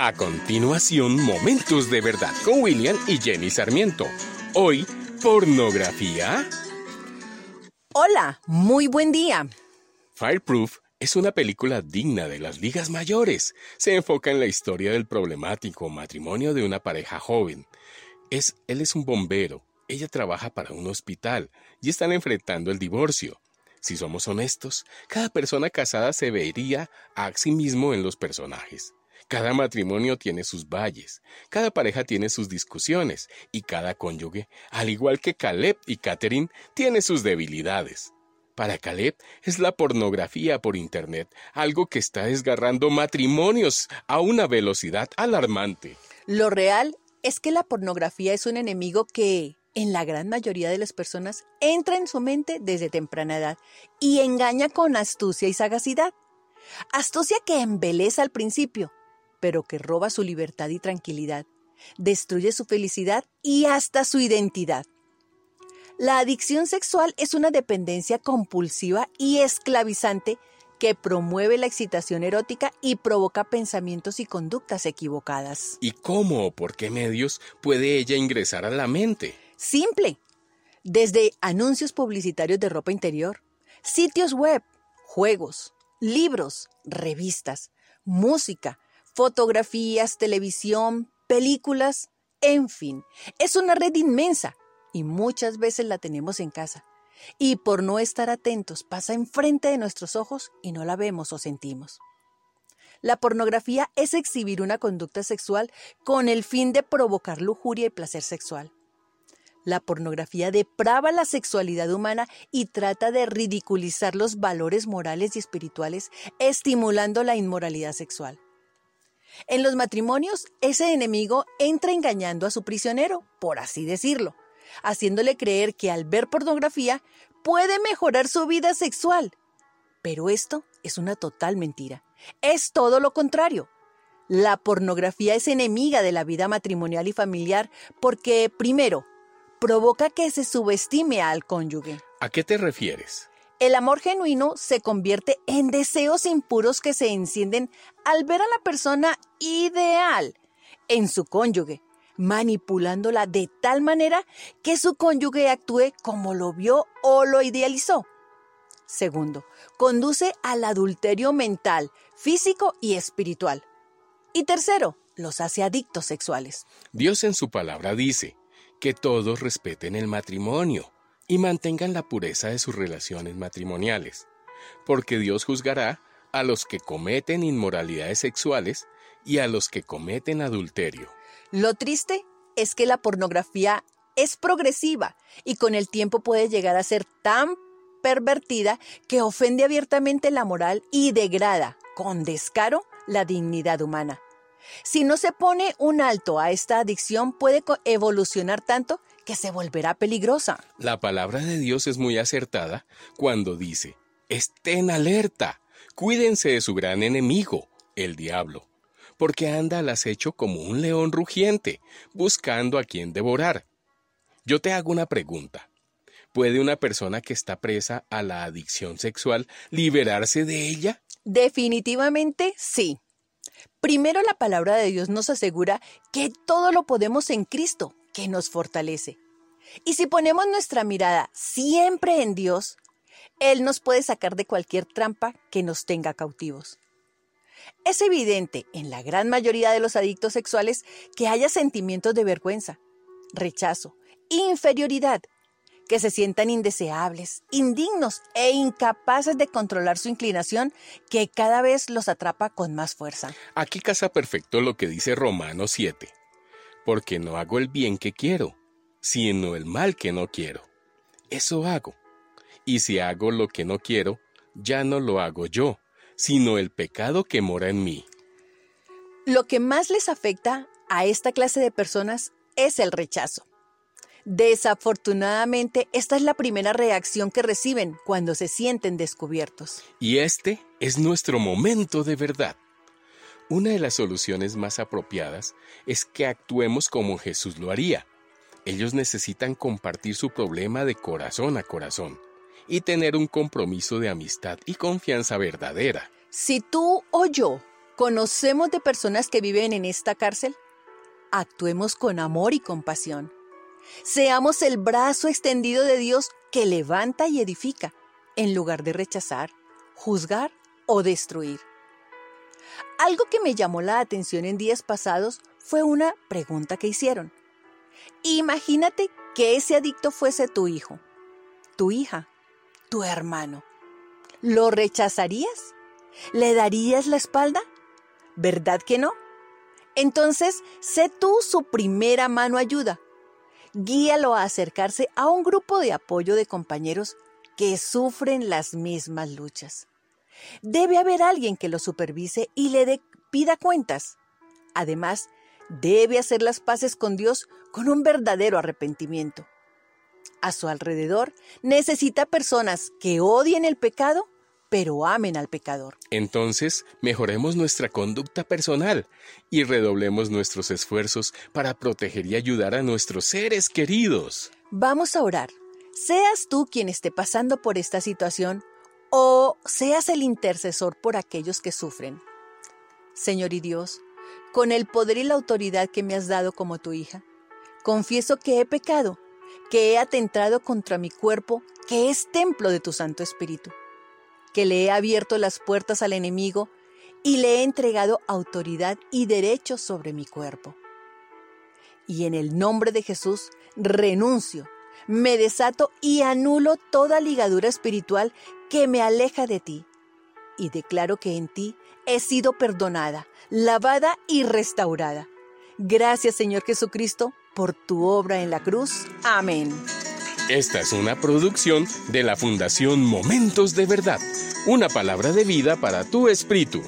A continuación, Momentos de Verdad con William y Jenny Sarmiento. Hoy, pornografía. Hola, muy buen día. Fireproof es una película digna de las ligas mayores. Se enfoca en la historia del problemático matrimonio de una pareja joven. Es, él es un bombero, ella trabaja para un hospital y están enfrentando el divorcio. Si somos honestos, cada persona casada se vería a sí mismo en los personajes. Cada matrimonio tiene sus valles, cada pareja tiene sus discusiones y cada cónyuge, al igual que Caleb y Catherine, tiene sus debilidades. Para Caleb es la pornografía por Internet algo que está desgarrando matrimonios a una velocidad alarmante. Lo real es que la pornografía es un enemigo que, en la gran mayoría de las personas, entra en su mente desde temprana edad y engaña con astucia y sagacidad. Astucia que embeleza al principio, pero que roba su libertad y tranquilidad, destruye su felicidad y hasta su identidad. La adicción sexual es una dependencia compulsiva y esclavizante que promueve la excitación erótica y provoca pensamientos y conductas equivocadas. ¿Y cómo o por qué medios puede ella ingresar a la mente? Simple. Desde anuncios publicitarios de ropa interior, sitios web, juegos, libros, revistas, música, fotografías, televisión, películas, en fin, es una red inmensa y muchas veces la tenemos en casa. Y por no estar atentos pasa enfrente de nuestros ojos y no la vemos o sentimos. La pornografía es exhibir una conducta sexual con el fin de provocar lujuria y placer sexual. La pornografía deprava la sexualidad humana y trata de ridiculizar los valores morales y espirituales, estimulando la inmoralidad sexual. En los matrimonios, ese enemigo entra engañando a su prisionero, por así decirlo, haciéndole creer que al ver pornografía puede mejorar su vida sexual. Pero esto es una total mentira. Es todo lo contrario. La pornografía es enemiga de la vida matrimonial y familiar porque, primero, provoca que se subestime al cónyuge. ¿A qué te refieres? El amor genuino se convierte en deseos impuros que se encienden al ver a la persona ideal en su cónyuge, manipulándola de tal manera que su cónyuge actúe como lo vio o lo idealizó. Segundo, conduce al adulterio mental, físico y espiritual. Y tercero, los hace adictos sexuales. Dios en su palabra dice que todos respeten el matrimonio y mantengan la pureza de sus relaciones matrimoniales, porque Dios juzgará a los que cometen inmoralidades sexuales y a los que cometen adulterio. Lo triste es que la pornografía es progresiva y con el tiempo puede llegar a ser tan pervertida que ofende abiertamente la moral y degrada con descaro la dignidad humana. Si no se pone un alto a esta adicción puede evolucionar tanto que se volverá peligrosa. La palabra de Dios es muy acertada cuando dice, estén alerta, cuídense de su gran enemigo, el diablo, porque anda al acecho como un león rugiente, buscando a quien devorar. Yo te hago una pregunta. ¿Puede una persona que está presa a la adicción sexual liberarse de ella? Definitivamente sí. Primero la palabra de Dios nos asegura que todo lo podemos en Cristo, que nos fortalece. Y si ponemos nuestra mirada siempre en Dios, Él nos puede sacar de cualquier trampa que nos tenga cautivos. Es evidente en la gran mayoría de los adictos sexuales que haya sentimientos de vergüenza, rechazo, inferioridad, que se sientan indeseables, indignos e incapaces de controlar su inclinación que cada vez los atrapa con más fuerza. Aquí casa perfecto lo que dice Romanos 7 porque no hago el bien que quiero, sino el mal que no quiero. Eso hago. Y si hago lo que no quiero, ya no lo hago yo, sino el pecado que mora en mí. Lo que más les afecta a esta clase de personas es el rechazo. Desafortunadamente, esta es la primera reacción que reciben cuando se sienten descubiertos. Y este es nuestro momento de verdad. Una de las soluciones más apropiadas es que actuemos como Jesús lo haría. Ellos necesitan compartir su problema de corazón a corazón y tener un compromiso de amistad y confianza verdadera. Si tú o yo ¿Conocemos de personas que viven en esta cárcel? Actuemos con amor y compasión. Seamos el brazo extendido de Dios que levanta y edifica, en lugar de rechazar, juzgar o destruir. Algo que me llamó la atención en días pasados fue una pregunta que hicieron. Imagínate que ese adicto fuese tu hijo, tu hija, tu hermano. ¿Lo rechazarías? ¿Le darías la espalda? ¿Verdad que no? Entonces, sé tú su primera mano ayuda. Guíalo a acercarse a un grupo de apoyo de compañeros que sufren las mismas luchas. Debe haber alguien que lo supervise y le pida cuentas. Además, debe hacer las paces con Dios con un verdadero arrepentimiento. A su alrededor necesita personas que odien el pecado, pero amen al pecador. Entonces, mejoremos nuestra conducta personal y redoblemos nuestros esfuerzos para proteger y ayudar a nuestros seres queridos. Vamos a orar. Seas tú quien esté pasando por esta situación o seas el intercesor por aquellos que sufren. Señor y Dios, con el poder y la autoridad que me has dado como tu hija, confieso que he pecado, que he atentado contra mi cuerpo, que es templo de tu Santo Espíritu, que le he abierto las puertas al enemigo y le he entregado autoridad y derechos sobre mi cuerpo. Y en el nombre de Jesús renuncio, me desato y anulo toda ligadura espiritual que me aleja de ti. Y declaro que en ti he sido perdonada, lavada y restaurada. Gracias Señor Jesucristo por tu obra en la cruz. Amén. Esta es una producción de la Fundación Momentos de Verdad, una palabra de vida para tu espíritu.